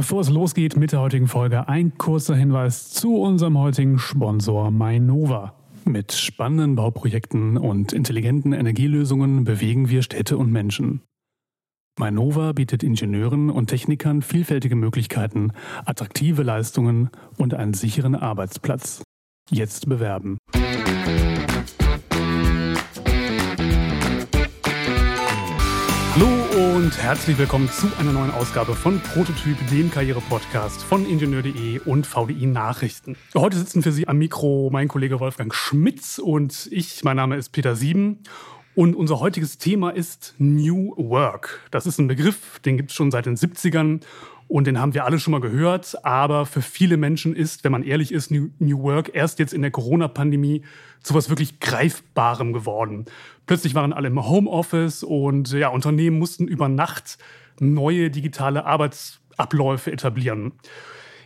Bevor es losgeht mit der heutigen Folge, ein kurzer Hinweis zu unserem heutigen Sponsor Mainova. Mit spannenden Bauprojekten und intelligenten Energielösungen bewegen wir Städte und Menschen. Mainova bietet Ingenieuren und Technikern vielfältige Möglichkeiten, attraktive Leistungen und einen sicheren Arbeitsplatz. Jetzt bewerben. Und herzlich willkommen zu einer neuen Ausgabe von Prototyp, dem Karriere-Podcast von Ingenieur.de und VDI Nachrichten. Heute sitzen für Sie am Mikro mein Kollege Wolfgang Schmitz und ich. Mein Name ist Peter Sieben. Und unser heutiges Thema ist New Work. Das ist ein Begriff, den gibt es schon seit den 70ern und den haben wir alle schon mal gehört. Aber für viele Menschen ist, wenn man ehrlich ist, New, Work erst jetzt in der Corona-Pandemie zu was wirklich Greifbarem geworden. Plötzlich waren alle im Homeoffice und ja, Unternehmen mussten über Nacht neue digitale Arbeitsabläufe etablieren.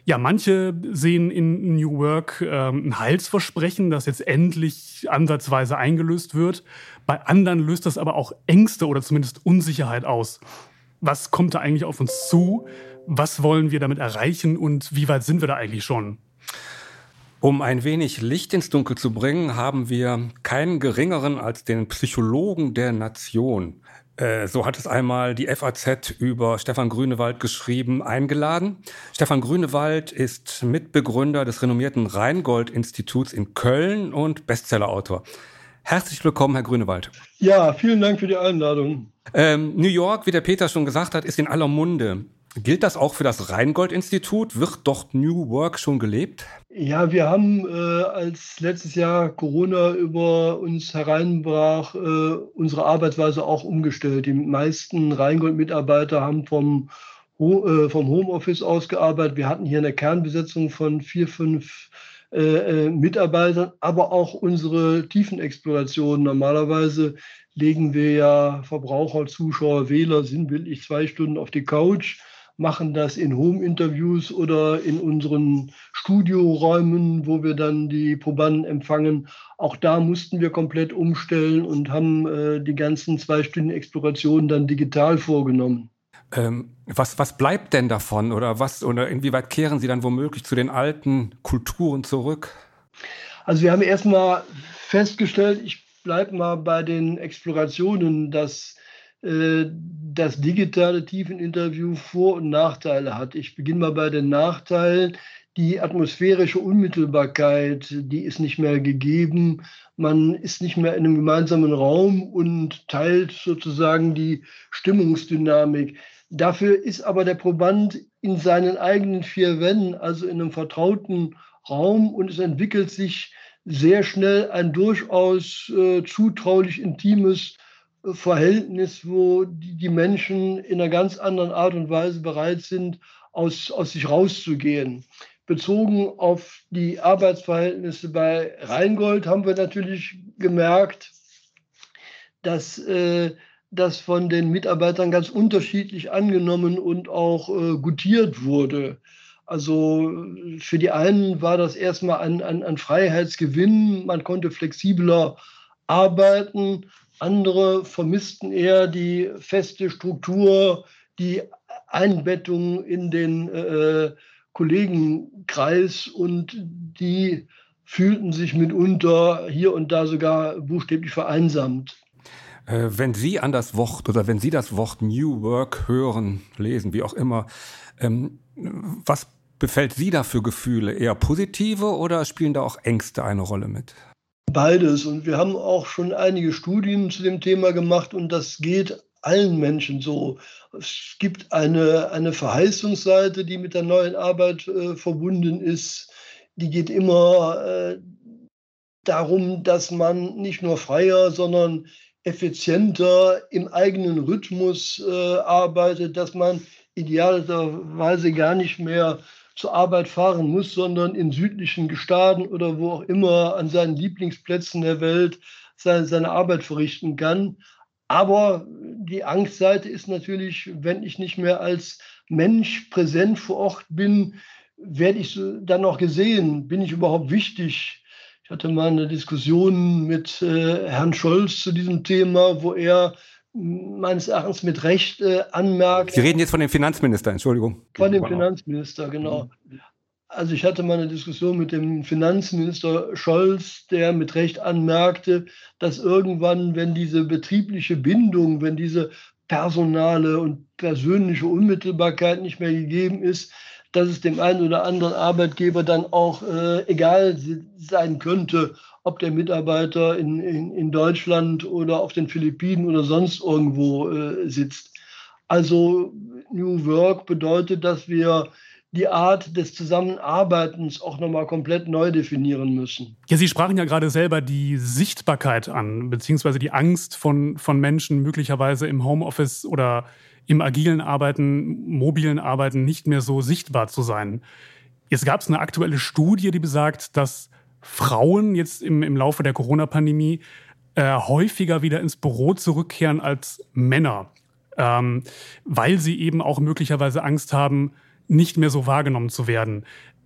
Ja, manche sehen in New Work ähm, ein Heilsversprechen, das jetzt endlich ansatzweise eingelöst wird. Bei anderen löst das aber auch Ängste oder zumindest Unsicherheit aus. Was kommt da eigentlich auf uns zu? Was wollen wir damit erreichen und wie weit sind wir da eigentlich schon? Um ein wenig Licht ins Dunkel zu bringen, haben wir keinen geringeren als den Psychologen der Nation. Äh, so hat es einmal die FAZ über Stefan Grünewald geschrieben, eingeladen. Stefan Grünewald ist Mitbegründer des renommierten Rheingold-Instituts in Köln und Bestsellerautor. Herzlich willkommen, Herr Grünewald. Ja, vielen Dank für die Einladung. Ähm, New York, wie der Peter schon gesagt hat, ist in aller Munde. Gilt das auch für das Rheingold-Institut? Wird dort New Work schon gelebt? Ja, wir haben, äh, als letztes Jahr Corona über uns hereinbrach, äh, unsere Arbeitsweise auch umgestellt. Die meisten Rheingold-Mitarbeiter haben vom, Ho äh, vom Homeoffice aus gearbeitet. Wir hatten hier eine Kernbesetzung von vier, fünf äh, äh, Mitarbeitern, aber auch unsere Tiefenexploration. Normalerweise legen wir ja Verbraucher, Zuschauer, Wähler sinnbildlich zwei Stunden auf die Couch machen das in Home-Interviews oder in unseren Studioräumen, wo wir dann die Probanden empfangen. Auch da mussten wir komplett umstellen und haben äh, die ganzen zwei Stunden Explorationen dann digital vorgenommen. Ähm, was, was bleibt denn davon oder was oder inwieweit kehren Sie dann womöglich zu den alten Kulturen zurück? Also wir haben erstmal festgestellt, ich bleibe mal bei den Explorationen, dass das digitale Tiefeninterview Vor- und Nachteile hat. Ich beginne mal bei den Nachteilen. Die atmosphärische Unmittelbarkeit, die ist nicht mehr gegeben. Man ist nicht mehr in einem gemeinsamen Raum und teilt sozusagen die Stimmungsdynamik. Dafür ist aber der Proband in seinen eigenen vier Wänden, also in einem vertrauten Raum und es entwickelt sich sehr schnell ein durchaus äh, zutraulich intimes Verhältnis, wo die Menschen in einer ganz anderen Art und Weise bereit sind, aus, aus sich rauszugehen. Bezogen auf die Arbeitsverhältnisse bei Rheingold haben wir natürlich gemerkt, dass äh, das von den Mitarbeitern ganz unterschiedlich angenommen und auch äh, gutiert wurde. Also für die einen war das erstmal ein, ein, ein Freiheitsgewinn, man konnte flexibler arbeiten andere vermissten eher die feste Struktur, die Einbettung in den äh, Kollegenkreis und die fühlten sich mitunter hier und da sogar buchstäblich vereinsamt. Äh, wenn Sie an das Wort oder wenn Sie das Wort New Work hören, lesen, wie auch immer, ähm, was befällt Sie da für Gefühle? Eher positive oder spielen da auch Ängste eine Rolle mit? Beides. Und wir haben auch schon einige Studien zu dem Thema gemacht und das geht allen Menschen so. Es gibt eine, eine Verheißungsseite, die mit der neuen Arbeit äh, verbunden ist. Die geht immer äh, darum, dass man nicht nur freier, sondern effizienter im eigenen Rhythmus äh, arbeitet, dass man idealerweise gar nicht mehr zur Arbeit fahren muss, sondern in südlichen Gestaden oder wo auch immer an seinen Lieblingsplätzen der Welt seine, seine Arbeit verrichten kann. Aber die Angstseite ist natürlich, wenn ich nicht mehr als Mensch präsent vor Ort bin, werde ich dann noch gesehen? Bin ich überhaupt wichtig? Ich hatte mal eine Diskussion mit äh, Herrn Scholz zu diesem Thema, wo er meines Erachtens mit Recht äh, anmerkt. Sie reden jetzt von dem Finanzminister, Entschuldigung. Von dem Finanzminister, genau. Also ich hatte mal eine Diskussion mit dem Finanzminister Scholz, der mit Recht anmerkte, dass irgendwann, wenn diese betriebliche Bindung, wenn diese personale und persönliche Unmittelbarkeit nicht mehr gegeben ist, dass es dem einen oder anderen Arbeitgeber dann auch äh, egal sein könnte, ob der Mitarbeiter in, in, in Deutschland oder auf den Philippinen oder sonst irgendwo äh, sitzt. Also New Work bedeutet, dass wir die Art des Zusammenarbeitens auch nochmal komplett neu definieren müssen. Ja, Sie sprachen ja gerade selber die Sichtbarkeit an, beziehungsweise die Angst von, von Menschen möglicherweise im Homeoffice oder im agilen Arbeiten, mobilen Arbeiten nicht mehr so sichtbar zu sein. Jetzt gab es eine aktuelle Studie, die besagt, dass Frauen jetzt im, im Laufe der Corona-Pandemie äh, häufiger wieder ins Büro zurückkehren als Männer, ähm, weil sie eben auch möglicherweise Angst haben, nicht mehr so wahrgenommen zu werden.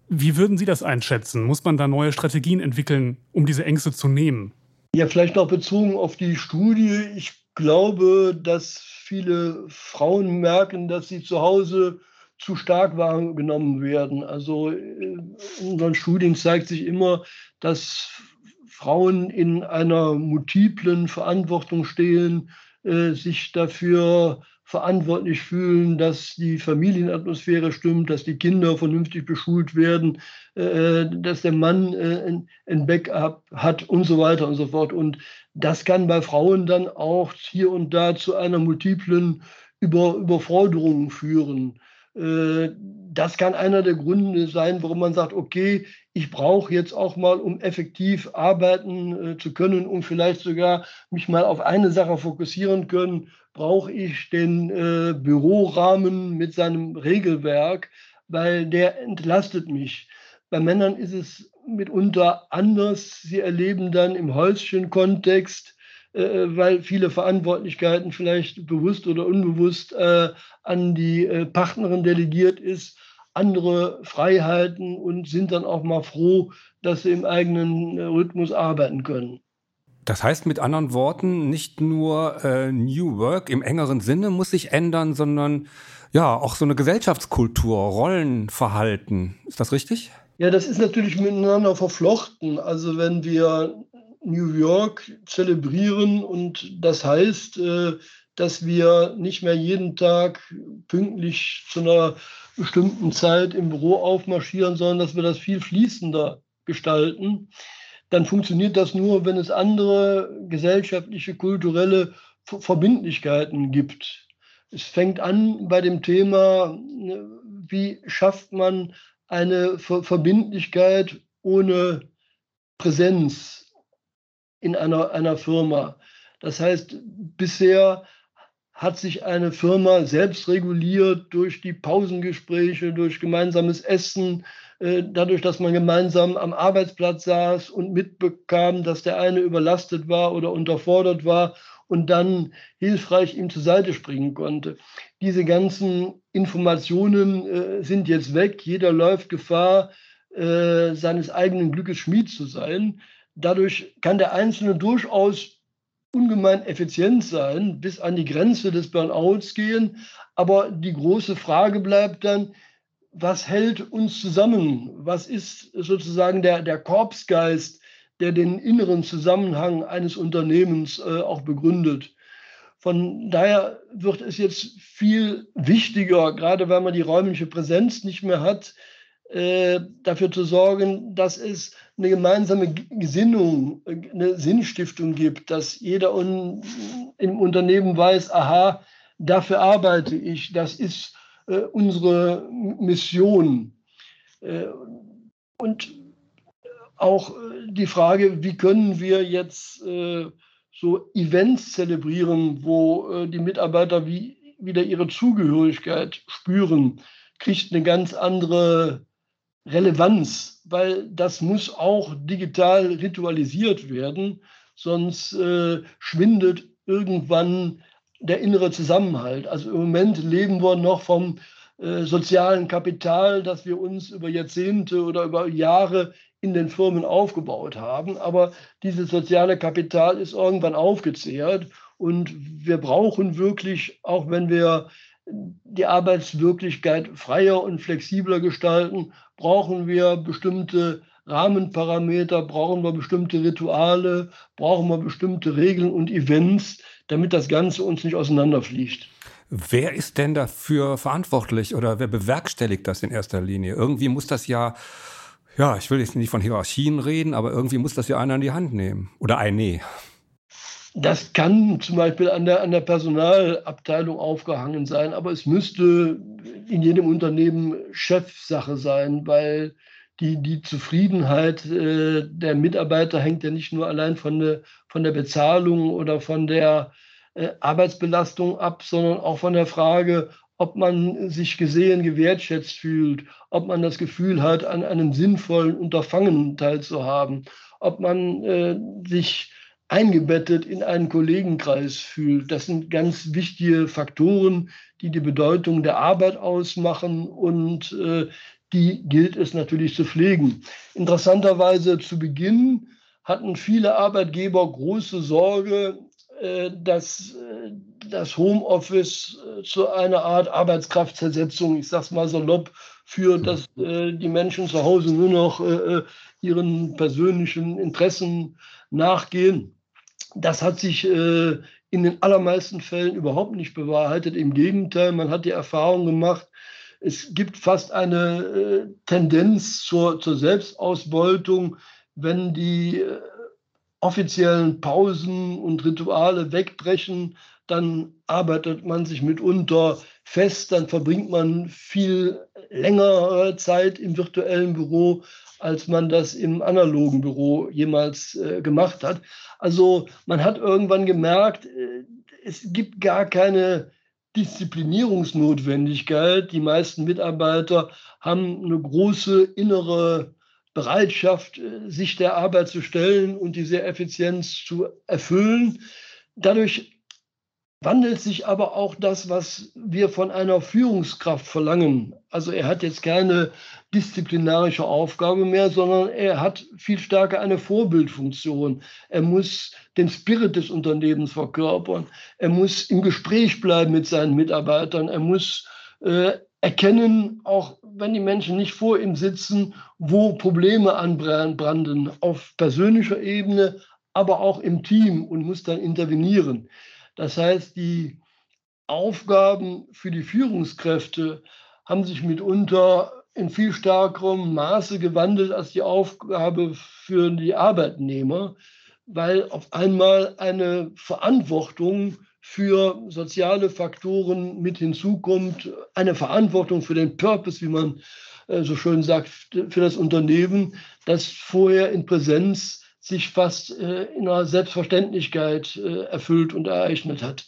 Wie würden Sie das einschätzen? Muss man da neue Strategien entwickeln, um diese Ängste zu nehmen? Ja, vielleicht noch bezogen auf die Studie. Ich glaube, dass viele Frauen merken, dass sie zu Hause zu stark wahrgenommen werden. Also in unseren Studien zeigt sich immer, dass Frauen in einer multiplen Verantwortung stehen, äh, sich dafür verantwortlich fühlen, dass die Familienatmosphäre stimmt, dass die Kinder vernünftig beschult werden, äh, dass der Mann äh, ein Backup hat und so weiter und so fort. Und das kann bei Frauen dann auch hier und da zu einer multiplen Über Überforderung führen. Äh, das kann einer der Gründe sein, warum man sagt, okay, ich brauche jetzt auch mal, um effektiv arbeiten äh, zu können, um vielleicht sogar mich mal auf eine Sache fokussieren können, brauche ich den äh, Bürorahmen mit seinem Regelwerk, weil der entlastet mich. Bei Männern ist es mitunter anders. Sie erleben dann im Häuschen-Kontext äh, weil viele Verantwortlichkeiten vielleicht bewusst oder unbewusst äh, an die äh, Partnerin delegiert ist, andere Freiheiten und sind dann auch mal froh, dass sie im eigenen Rhythmus arbeiten können. Das heißt mit anderen Worten, nicht nur äh, New Work im engeren Sinne muss sich ändern, sondern ja auch so eine Gesellschaftskultur, Rollenverhalten. Ist das richtig? Ja, das ist natürlich miteinander verflochten. Also wenn wir New York zelebrieren und das heißt, äh, dass wir nicht mehr jeden Tag pünktlich zu einer bestimmten Zeit im Büro aufmarschieren, sondern dass wir das viel fließender gestalten, dann funktioniert das nur, wenn es andere gesellschaftliche, kulturelle Verbindlichkeiten gibt. Es fängt an bei dem Thema, ne, wie schafft man eine Verbindlichkeit ohne Präsenz, in einer, einer Firma. Das heißt, bisher hat sich eine Firma selbst reguliert durch die Pausengespräche, durch gemeinsames Essen, dadurch, dass man gemeinsam am Arbeitsplatz saß und mitbekam, dass der eine überlastet war oder unterfordert war und dann hilfreich ihm zur Seite springen konnte. Diese ganzen Informationen äh, sind jetzt weg. Jeder läuft Gefahr, äh, seines eigenen Glückes Schmied zu sein. Dadurch kann der Einzelne durchaus ungemein effizient sein, bis an die Grenze des Burnouts gehen. Aber die große Frage bleibt dann, was hält uns zusammen? Was ist sozusagen der, der Korpsgeist, der den inneren Zusammenhang eines Unternehmens äh, auch begründet? Von daher wird es jetzt viel wichtiger, gerade weil man die räumliche Präsenz nicht mehr hat, äh, dafür zu sorgen, dass es eine gemeinsame Gesinnung, eine Sinnstiftung gibt, dass jeder im Unternehmen weiß, aha, dafür arbeite ich, das ist äh, unsere Mission. Äh, und auch äh, die Frage, wie können wir jetzt äh, so Events zelebrieren, wo die Mitarbeiter wie, wieder ihre Zugehörigkeit spüren, kriegt eine ganz andere Relevanz, weil das muss auch digital ritualisiert werden, sonst äh, schwindet irgendwann der innere Zusammenhalt. Also im Moment leben wir noch vom äh, sozialen Kapital, das wir uns über Jahrzehnte oder über Jahre in den Firmen aufgebaut haben. Aber dieses soziale Kapital ist irgendwann aufgezehrt Und wir brauchen wirklich, auch wenn wir die Arbeitswirklichkeit freier und flexibler gestalten, brauchen wir bestimmte Rahmenparameter, brauchen wir bestimmte Rituale, brauchen wir bestimmte Regeln und Events, damit das Ganze uns nicht auseinanderfliegt. Wer ist denn dafür verantwortlich oder wer bewerkstelligt das in erster Linie? Irgendwie muss das ja, ja, ich will jetzt nicht von Hierarchien reden, aber irgendwie muss das ja einer in die Hand nehmen oder eine. Das kann zum Beispiel an der, an der Personalabteilung aufgehangen sein, aber es müsste in jedem Unternehmen Chefsache sein, weil die, die Zufriedenheit äh, der Mitarbeiter hängt ja nicht nur allein von der, von der Bezahlung oder von der äh, Arbeitsbelastung ab, sondern auch von der Frage, ob man sich gesehen, gewertschätzt fühlt, ob man das Gefühl hat, an einem sinnvollen Unterfangen teilzuhaben, ob man äh, sich eingebettet in einen Kollegenkreis fühlt. Das sind ganz wichtige Faktoren, die die Bedeutung der Arbeit ausmachen und äh, die gilt es natürlich zu pflegen. Interessanterweise zu Beginn hatten viele Arbeitgeber große Sorge, äh, dass äh, das Homeoffice äh, zu einer Art Arbeitskraftzersetzung, ich sage es mal salopp, führt, dass die Menschen zu Hause nur noch ihren persönlichen Interessen nachgehen. Das hat sich in den allermeisten Fällen überhaupt nicht bewahrheitet. Im Gegenteil, man hat die Erfahrung gemacht, es gibt fast eine Tendenz zur, zur Selbstausbeutung, wenn die äh, offiziellen Pausen und Rituale wegbrechen, dann arbeitet man sich mitunter fest, dann verbringt man viel längere Zeit im virtuellen Büro, als man das im analogen Büro jemals äh, gemacht hat. Also man hat irgendwann gemerkt, äh, es gibt gar keine Disziplinierungsnotwendigkeit. Die meisten Mitarbeiter haben eine große innere Bereitschaft, äh, sich der Arbeit zu stellen und diese Effizienz zu erfüllen. Dadurch wandelt sich aber auch das, was wir von einer Führungskraft verlangen. Also er hat jetzt keine disziplinarische Aufgabe mehr, sondern er hat viel stärker eine Vorbildfunktion. Er muss den Spirit des Unternehmens verkörpern. Er muss im Gespräch bleiben mit seinen Mitarbeitern. Er muss äh, erkennen, auch wenn die Menschen nicht vor ihm sitzen, wo Probleme anbranden, auf persönlicher Ebene, aber auch im Team und muss dann intervenieren. Das heißt, die Aufgaben für die Führungskräfte haben sich mitunter in viel stärkerem Maße gewandelt als die Aufgabe für die Arbeitnehmer, weil auf einmal eine Verantwortung für soziale Faktoren mit hinzukommt, eine Verantwortung für den Purpose, wie man äh, so schön sagt, für das Unternehmen, das vorher in Präsenz sich fast äh, in einer Selbstverständlichkeit äh, erfüllt und ereignet hat.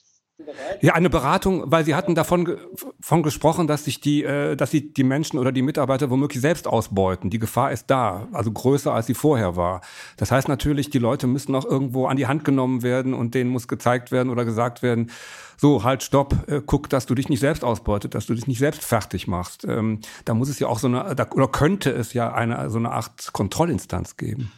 Ja, eine Beratung, weil Sie hatten davon von gesprochen, dass sich die, äh, dass sie die Menschen oder die Mitarbeiter womöglich selbst ausbeuten. Die Gefahr ist da, also größer als sie vorher war. Das heißt natürlich, die Leute müssen auch irgendwo an die Hand genommen werden und denen muss gezeigt werden oder gesagt werden, so, halt, stopp, äh, guck, dass du dich nicht selbst ausbeutet, dass du dich nicht selbst fertig machst. Ähm, da muss es ja auch so eine, da, oder könnte es ja eine, so eine Art Kontrollinstanz geben.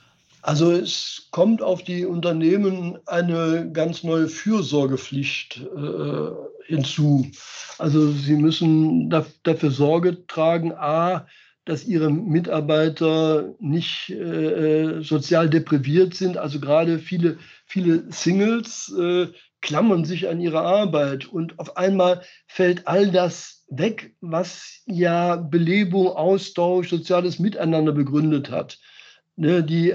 Also es kommt auf die Unternehmen eine ganz neue Fürsorgepflicht äh, hinzu. Also sie müssen da, dafür Sorge tragen, a, dass ihre Mitarbeiter nicht äh, sozial depriviert sind. Also gerade viele, viele Singles äh, klammern sich an ihre Arbeit und auf einmal fällt all das weg, was ja Belebung, Austausch, soziales Miteinander begründet hat. Ne, die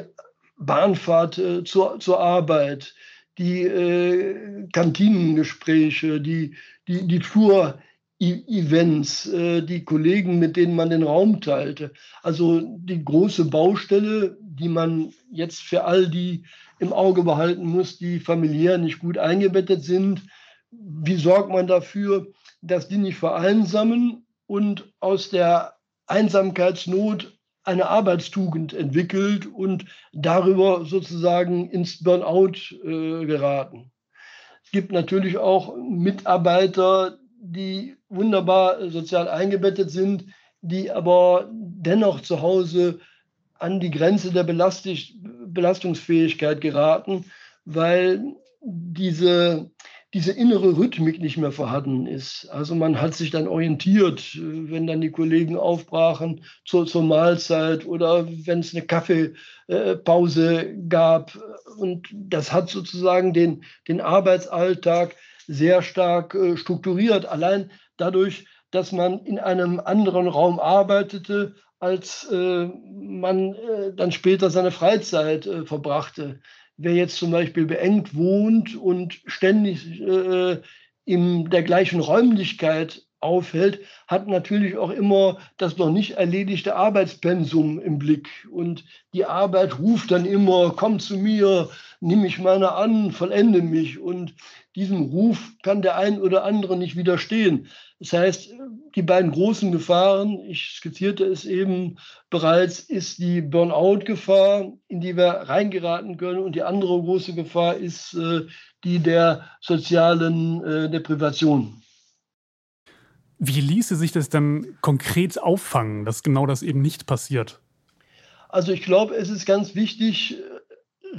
Bahnfahrt äh, zur, zur Arbeit, die äh, Kantinengespräche, die, die, die Tour-Events, äh, die Kollegen, mit denen man den Raum teilte. Also die große Baustelle, die man jetzt für all die im Auge behalten muss, die familiär nicht gut eingebettet sind. Wie sorgt man dafür, dass die nicht vereinsamen und aus der Einsamkeitsnot eine Arbeitstugend entwickelt und darüber sozusagen ins Burnout äh, geraten. Es gibt natürlich auch Mitarbeiter, die wunderbar sozial eingebettet sind, die aber dennoch zu Hause an die Grenze der Belastungsfähigkeit geraten, weil diese diese innere Rhythmik nicht mehr vorhanden ist. Also man hat sich dann orientiert, wenn dann die Kollegen aufbrachen zur, zur Mahlzeit oder wenn es eine Kaffeepause gab. Und das hat sozusagen den, den Arbeitsalltag sehr stark äh, strukturiert. Allein dadurch, dass man in einem anderen Raum arbeitete, als äh, man äh, dann später seine Freizeit äh, verbrachte. Wer jetzt zum Beispiel beengt wohnt und ständig äh, in der gleichen Räumlichkeit aufhält, hat natürlich auch immer das noch nicht erledigte Arbeitspensum im Blick. Und die Arbeit ruft dann immer, komm zu mir, nimm mich meiner an, vollende mich. Und diesem Ruf kann der ein oder andere nicht widerstehen. Das heißt, die beiden großen Gefahren, ich skizzierte es eben bereits, ist die Burnout-Gefahr, in die wir reingeraten können. Und die andere große Gefahr ist äh, die der sozialen äh, Deprivation. Wie ließe sich das dann konkret auffangen, dass genau das eben nicht passiert? Also ich glaube, es ist ganz wichtig,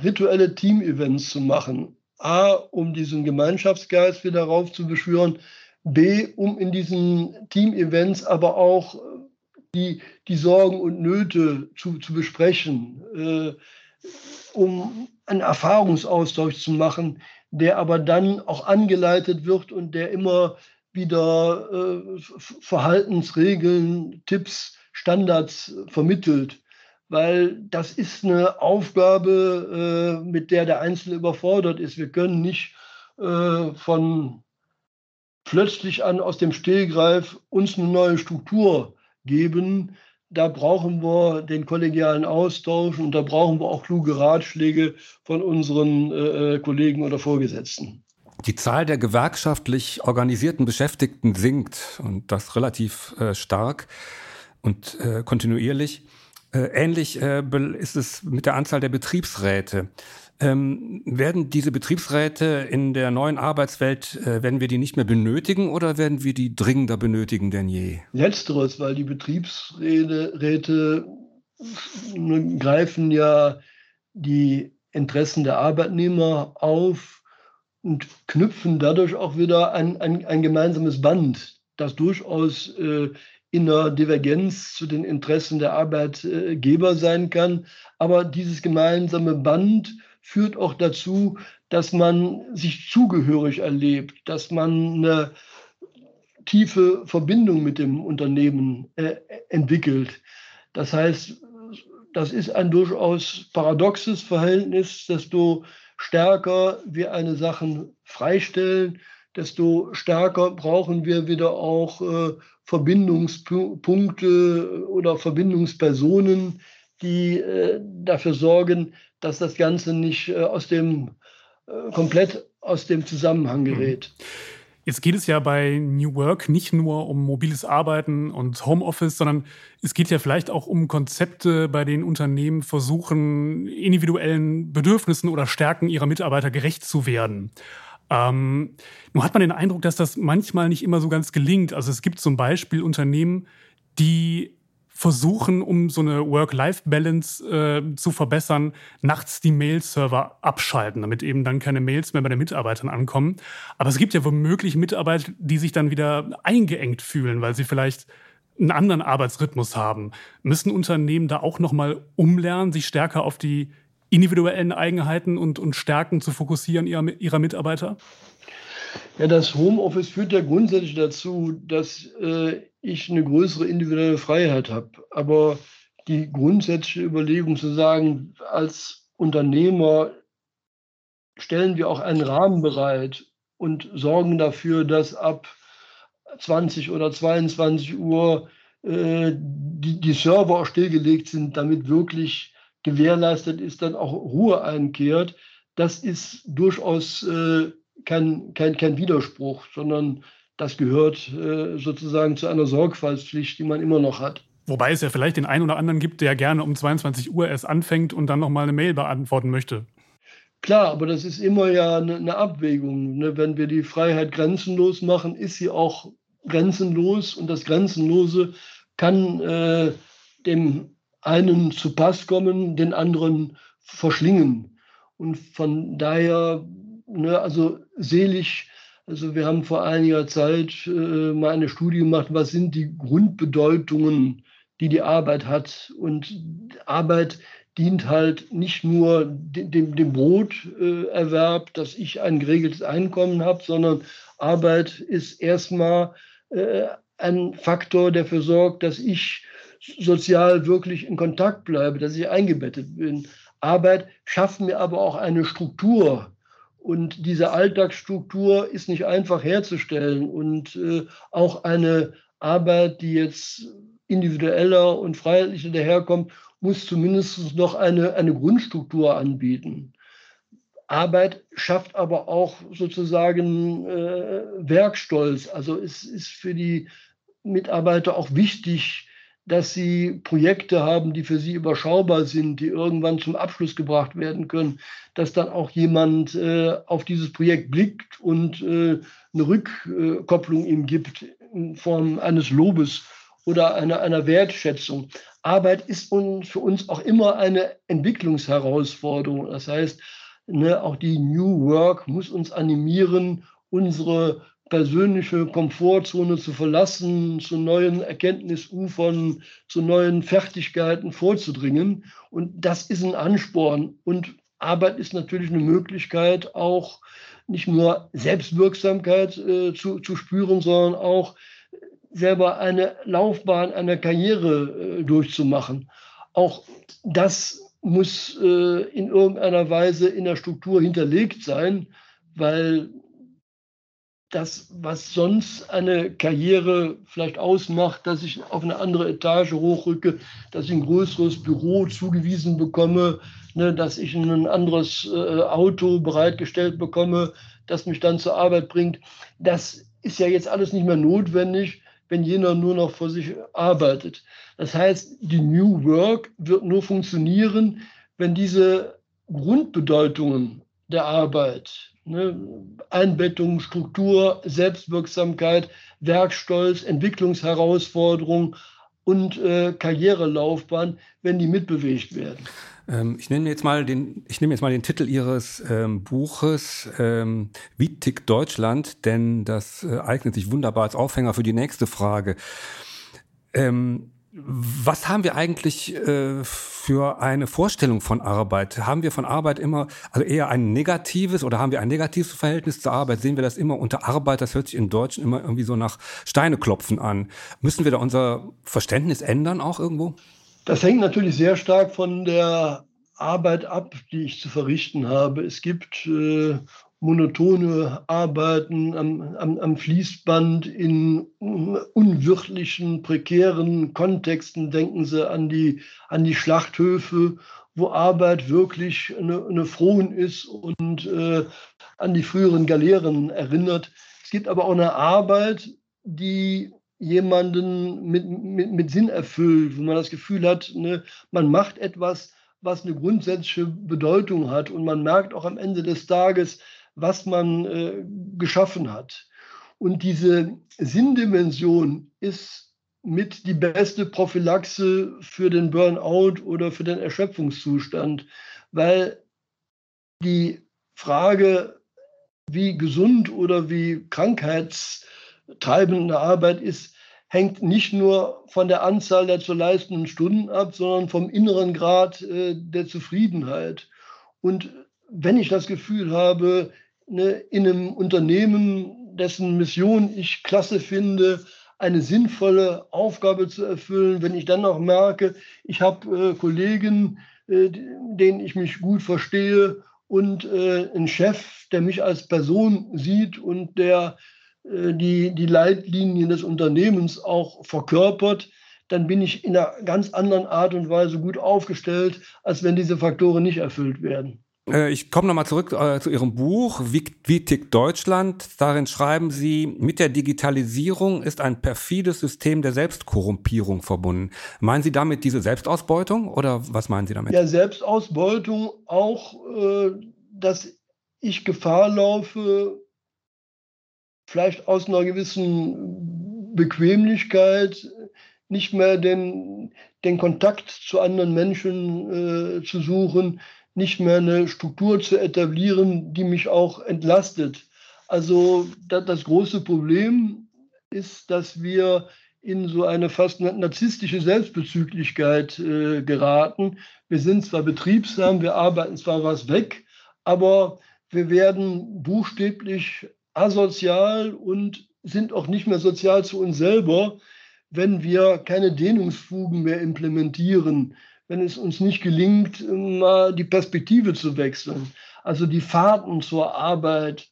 rituelle Team-Events zu machen. A, um diesen Gemeinschaftsgeist wieder raufzubeschwören. B, um in diesen Team-Events aber auch äh, die, die Sorgen und Nöte zu, zu besprechen, äh, um einen Erfahrungsaustausch zu machen, der aber dann auch angeleitet wird und der immer wieder äh, Verhaltensregeln, Tipps, Standards vermittelt weil das ist eine Aufgabe, äh, mit der der Einzelne überfordert ist. Wir können nicht äh, von plötzlich an aus dem Stillgreif uns eine neue Struktur geben. Da brauchen wir den kollegialen Austausch und da brauchen wir auch kluge Ratschläge von unseren äh, äh Kollegen oder Vorgesetzten. Die Zahl der gewerkschaftlich organisierten Beschäftigten sinkt und das relativ äh, stark und äh, kontinuierlich. Äh, ähnlich äh, ist es mit der Anzahl der Betriebsräte. Ähm, werden diese Betriebsräte in der neuen Arbeitswelt, äh, werden wir die nicht mehr benötigen oder werden wir die dringender benötigen denn je? Letzteres, weil die Betriebsräte greifen ja die Interessen der Arbeitnehmer auf und knüpfen dadurch auch wieder ein, ein, ein gemeinsames Band, das durchaus äh, in einer Divergenz zu den Interessen der Arbeitgeber sein kann. Aber dieses gemeinsame Band führt auch dazu, dass man sich zugehörig erlebt, dass man eine tiefe Verbindung mit dem Unternehmen äh, entwickelt. Das heißt, das ist ein durchaus paradoxes Verhältnis, desto stärker wir eine Sache freistellen, desto stärker brauchen wir wieder auch äh, Verbindungspunkte oder Verbindungspersonen, die äh, dafür sorgen, dass das Ganze nicht äh, aus dem äh, komplett aus dem Zusammenhang mhm. Jetzt geht es ja bei New Work nicht nur um mobiles Arbeiten und Homeoffice, sondern es geht ja vielleicht auch um Konzepte, bei denen Unternehmen versuchen, individuellen Bedürfnissen oder Stärken ihrer Mitarbeiter gerecht zu werden. Ähm, nun hat man den Eindruck, dass das manchmal nicht immer so ganz gelingt. Also es gibt zum Beispiel Unternehmen, die versuchen, um so eine Work-Life-Balance äh, zu verbessern, nachts die Mail-Server abschalten, damit eben dann keine Mails mehr bei den Mitarbeitern ankommen. Aber es gibt ja womöglich Mitarbeiter, die sich dann wieder eingeengt fühlen, weil sie vielleicht einen anderen Arbeitsrhythmus haben. Müssen Unternehmen da auch nochmal umlernen, sich stärker auf die individuellen Eigenheiten und, und Stärken zu fokussieren ihrer, ihrer Mitarbeiter? Ja, das Homeoffice führt ja grundsätzlich dazu, dass äh, ich eine größere individuelle Freiheit habe. Aber die grundsätzliche Überlegung zu sagen, als Unternehmer stellen wir auch einen Rahmen bereit und sorgen dafür, dass ab 20 oder 22 Uhr äh, die, die Server auch stillgelegt sind, damit wirklich gewährleistet ist, dann auch Ruhe einkehrt, das ist durchaus äh, kein, kein, kein Widerspruch, sondern das gehört äh, sozusagen zu einer Sorgfaltspflicht, die man immer noch hat. Wobei es ja vielleicht den einen oder anderen gibt, der gerne um 22 Uhr erst anfängt und dann nochmal eine Mail beantworten möchte. Klar, aber das ist immer ja eine, eine Abwägung. Ne? Wenn wir die Freiheit grenzenlos machen, ist sie auch grenzenlos und das Grenzenlose kann äh, dem einen zu Pass kommen, den anderen verschlingen. Und von daher, ne, also selig Also wir haben vor einiger Zeit äh, mal eine Studie gemacht, was sind die Grundbedeutungen, die die Arbeit hat. Und Arbeit dient halt nicht nur dem, dem Broterwerb, dass ich ein geregeltes Einkommen habe, sondern Arbeit ist erstmal äh, ein Faktor, der dafür sorgt, dass ich sozial wirklich in Kontakt bleibe, dass ich eingebettet bin. Arbeit schafft mir aber auch eine Struktur. Und diese Alltagsstruktur ist nicht einfach herzustellen. Und äh, auch eine Arbeit, die jetzt individueller und freiheitlicher daherkommt, muss zumindest noch eine, eine Grundstruktur anbieten. Arbeit schafft aber auch sozusagen äh, Werkstolz. Also es ist für die Mitarbeiter auch wichtig, dass sie Projekte haben, die für sie überschaubar sind, die irgendwann zum Abschluss gebracht werden können, dass dann auch jemand äh, auf dieses Projekt blickt und äh, eine Rückkopplung ihm gibt in Form eines Lobes oder einer, einer Wertschätzung. Arbeit ist uns, für uns auch immer eine Entwicklungsherausforderung. Das heißt, ne, auch die New Work muss uns animieren, unsere persönliche Komfortzone zu verlassen, zu neuen Erkenntnisufern, zu neuen Fertigkeiten vorzudringen. Und das ist ein Ansporn. Und Arbeit ist natürlich eine Möglichkeit, auch nicht nur Selbstwirksamkeit äh, zu, zu spüren, sondern auch selber eine Laufbahn, eine Karriere äh, durchzumachen. Auch das muss äh, in irgendeiner Weise in der Struktur hinterlegt sein, weil das, was sonst eine Karriere vielleicht ausmacht, dass ich auf eine andere Etage hochrücke, dass ich ein größeres Büro zugewiesen bekomme, ne, dass ich ein anderes äh, Auto bereitgestellt bekomme, das mich dann zur Arbeit bringt. Das ist ja jetzt alles nicht mehr notwendig, wenn jener nur noch vor sich arbeitet. Das heißt, die New Work wird nur funktionieren, wenn diese Grundbedeutungen der Arbeit, ne, Einbettung, Struktur, Selbstwirksamkeit, Werkstolz, Entwicklungsherausforderung und äh, Karrierelaufbahn, wenn die mitbewegt werden. Ähm, ich nehme jetzt mal den, jetzt mal den Titel Ihres ähm, Buches ähm, Wie tickt Deutschland, denn das äh, eignet sich wunderbar als Aufhänger für die nächste Frage. Ähm, was haben wir eigentlich äh, für eine Vorstellung von Arbeit? Haben wir von Arbeit immer, also eher ein negatives oder haben wir ein negatives Verhältnis zur Arbeit? Sehen wir das immer unter Arbeit? Das hört sich in Deutschen immer irgendwie so nach Steineklopfen an. Müssen wir da unser Verständnis ändern auch irgendwo? Das hängt natürlich sehr stark von der Arbeit ab, die ich zu verrichten habe. Es gibt äh, monotone Arbeiten am, am, am, Fließband in unwirtlichen, prekären Kontexten. Denken Sie an die, an die Schlachthöfe, wo Arbeit wirklich eine, eine Frohen ist und äh, an die früheren Galeeren erinnert. Es gibt aber auch eine Arbeit, die jemanden mit, mit, mit Sinn erfüllt, wo man das Gefühl hat, ne, man macht etwas, was eine grundsätzliche Bedeutung hat und man merkt auch am Ende des Tages, was man äh, geschaffen hat. Und diese Sinndimension ist mit die beste Prophylaxe für den Burnout oder für den Erschöpfungszustand, weil die Frage, wie gesund oder wie krankheitstreibende Arbeit ist, hängt nicht nur von der Anzahl der zu leistenden Stunden ab, sondern vom inneren Grad äh, der Zufriedenheit. Und wenn ich das Gefühl habe, ne, in einem Unternehmen, dessen Mission ich klasse finde, eine sinnvolle Aufgabe zu erfüllen, wenn ich dann noch merke, ich habe äh, Kollegen, äh, denen ich mich gut verstehe und äh, einen Chef, der mich als Person sieht und der äh, die, die Leitlinien des Unternehmens auch verkörpert, dann bin ich in einer ganz anderen Art und Weise gut aufgestellt, als wenn diese Faktoren nicht erfüllt werden. Äh, ich komme nochmal zurück äh, zu Ihrem Buch, wie, tickt Deutschland? Darin schreiben Sie, mit der Digitalisierung ist ein perfides System der Selbstkorrumpierung verbunden. Meinen Sie damit diese Selbstausbeutung oder was meinen Sie damit? Ja, Selbstausbeutung auch, äh, dass ich Gefahr laufe, vielleicht aus einer gewissen Bequemlichkeit nicht mehr den, den Kontakt zu anderen Menschen zu suchen, nicht mehr eine Struktur zu etablieren, die mich auch entlastet. Also das große Problem ist, dass wir in so eine fast narzisstische Selbstbezüglichkeit äh, geraten. Wir sind zwar betriebsam, wir arbeiten zwar was weg, aber wir werden buchstäblich asozial und sind auch nicht mehr sozial zu uns selber, wenn wir keine Dehnungsfugen mehr implementieren, wenn es uns nicht gelingt, mal die Perspektive zu wechseln. Also die Fahrten zur Arbeit,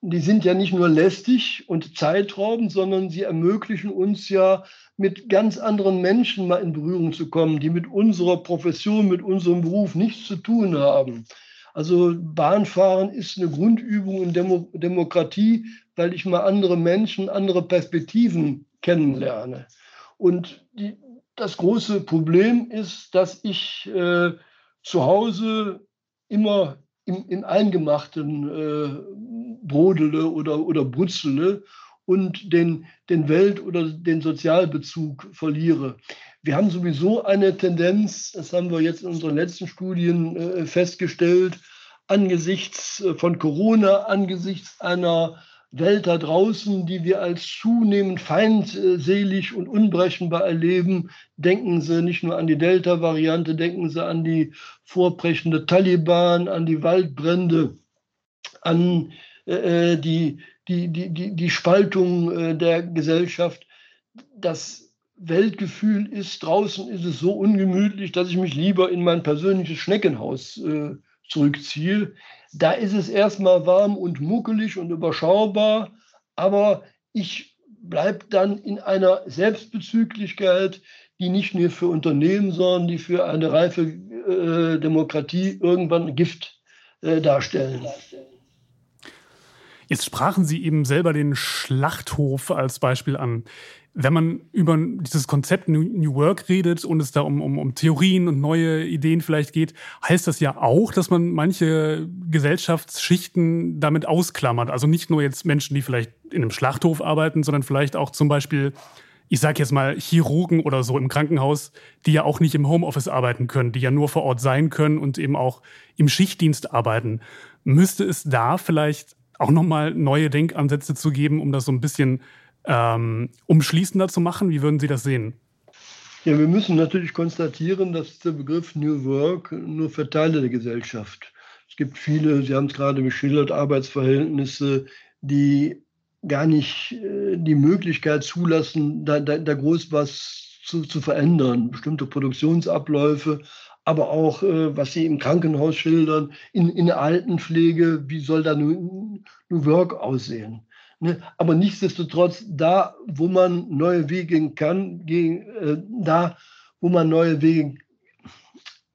die sind ja nicht nur lästig und zeitraubend, sondern sie ermöglichen uns ja mit ganz anderen Menschen mal in Berührung zu kommen, die mit unserer Profession, mit unserem Beruf nichts zu tun haben. Also Bahnfahren ist eine Grundübung in Demo Demokratie, weil ich mal andere Menschen, andere Perspektiven kennenlerne. Und die, das große Problem ist, dass ich äh, zu Hause immer im, im Eingemachten äh, brodele oder, oder brutzele und den, den Welt- oder den Sozialbezug verliere. Wir haben sowieso eine Tendenz, das haben wir jetzt in unseren letzten Studien äh, festgestellt, angesichts äh, von Corona, angesichts einer Welt da draußen, die wir als zunehmend feindselig und unberechenbar erleben, denken Sie nicht nur an die Delta-Variante, denken Sie an die vorbrechende Taliban, an die Waldbrände, an äh, die, die, die, die, die Spaltung äh, der Gesellschaft. Das Weltgefühl ist, draußen ist es so ungemütlich, dass ich mich lieber in mein persönliches Schneckenhaus äh, zurückziehe. Da ist es erstmal warm und muckelig und überschaubar, aber ich bleibe dann in einer Selbstbezüglichkeit, die nicht nur für Unternehmen, sondern die für eine reife äh, Demokratie irgendwann Gift äh, darstellen. Jetzt sprachen Sie eben selber den Schlachthof als Beispiel an. Wenn man über dieses Konzept New Work redet und es da um, um, um Theorien und neue Ideen vielleicht geht, heißt das ja auch, dass man manche Gesellschaftsschichten damit ausklammert. Also nicht nur jetzt Menschen, die vielleicht in einem Schlachthof arbeiten, sondern vielleicht auch zum Beispiel, ich sage jetzt mal, Chirurgen oder so im Krankenhaus, die ja auch nicht im Homeoffice arbeiten können, die ja nur vor Ort sein können und eben auch im Schichtdienst arbeiten. Müsste es da vielleicht auch nochmal neue Denkansätze zu geben, um das so ein bisschen ähm, umschließender zu machen? Wie würden Sie das sehen? Ja, wir müssen natürlich konstatieren, dass der Begriff New Work nur für Teile der Gesellschaft. Es gibt viele, Sie haben es gerade geschildert, Arbeitsverhältnisse, die gar nicht äh, die Möglichkeit zulassen, da, da, da groß was zu, zu, verändern. Bestimmte Produktionsabläufe, aber auch, äh, was Sie im Krankenhaus schildern, in, in der Altenpflege, wie soll da New, New Work aussehen? Ne? Aber nichtsdestotrotz, da, wo man neue Wege kann, gehen, äh, da, wo man neue Wege,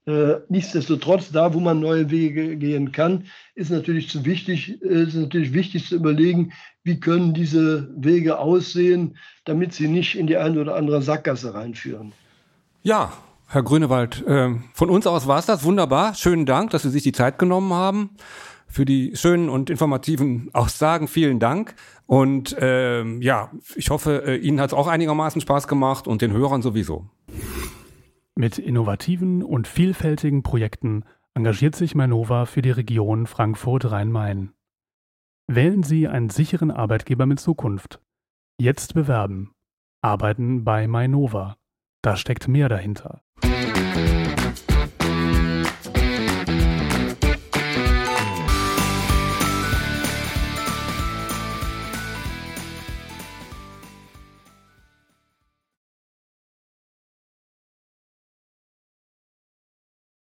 äh, nichtsdestotrotz, da, wo man neue Wege gehen kann, ist natürlich zu wichtig, äh, ist natürlich wichtig zu überlegen, wie können diese Wege aussehen, damit sie nicht in die eine oder andere Sackgasse reinführen. Ja, Herr Grünewald, äh, von uns aus war es das. Wunderbar. Schönen Dank, dass Sie sich die Zeit genommen haben für die schönen und informativen Aussagen. Vielen Dank. Und ähm, ja, ich hoffe, äh, Ihnen hat es auch einigermaßen Spaß gemacht und den Hörern sowieso. Mit innovativen und vielfältigen Projekten engagiert sich Mainova für die Region Frankfurt-Rhein-Main. Wählen Sie einen sicheren Arbeitgeber mit Zukunft. Jetzt bewerben. Arbeiten bei Mainova. Da steckt mehr dahinter.